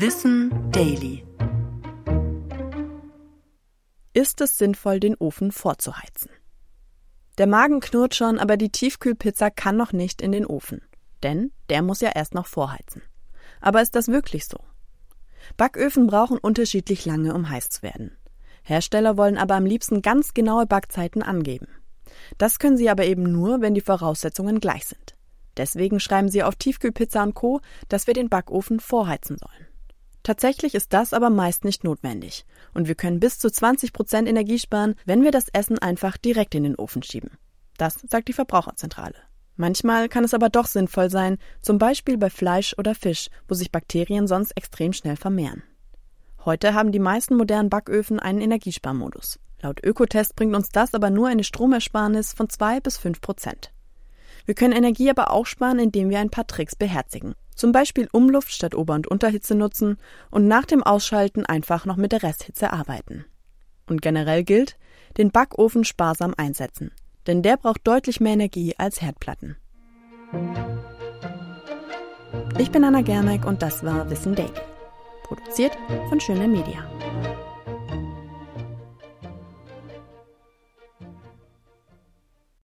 Wissen Daily. Ist es sinnvoll, den Ofen vorzuheizen? Der Magen knurrt schon, aber die Tiefkühlpizza kann noch nicht in den Ofen. Denn der muss ja erst noch vorheizen. Aber ist das wirklich so? Backöfen brauchen unterschiedlich lange, um heiß zu werden. Hersteller wollen aber am liebsten ganz genaue Backzeiten angeben. Das können sie aber eben nur, wenn die Voraussetzungen gleich sind. Deswegen schreiben sie auf Tiefkühlpizza und Co., dass wir den Backofen vorheizen sollen. Tatsächlich ist das aber meist nicht notwendig. Und wir können bis zu 20 Prozent Energie sparen, wenn wir das Essen einfach direkt in den Ofen schieben. Das sagt die Verbraucherzentrale. Manchmal kann es aber doch sinnvoll sein, zum Beispiel bei Fleisch oder Fisch, wo sich Bakterien sonst extrem schnell vermehren. Heute haben die meisten modernen Backöfen einen Energiesparmodus. Laut Ökotest bringt uns das aber nur eine Stromersparnis von 2 bis 5 Prozent. Wir können Energie aber auch sparen, indem wir ein paar Tricks beherzigen. Zum Beispiel Umluft statt Ober- und Unterhitze nutzen und nach dem Ausschalten einfach noch mit der Resthitze arbeiten. Und generell gilt, den Backofen sparsam einsetzen, denn der braucht deutlich mehr Energie als Herdplatten. Ich bin Anna Germeck und das war Wissen Daily. Produziert von Schöne Media.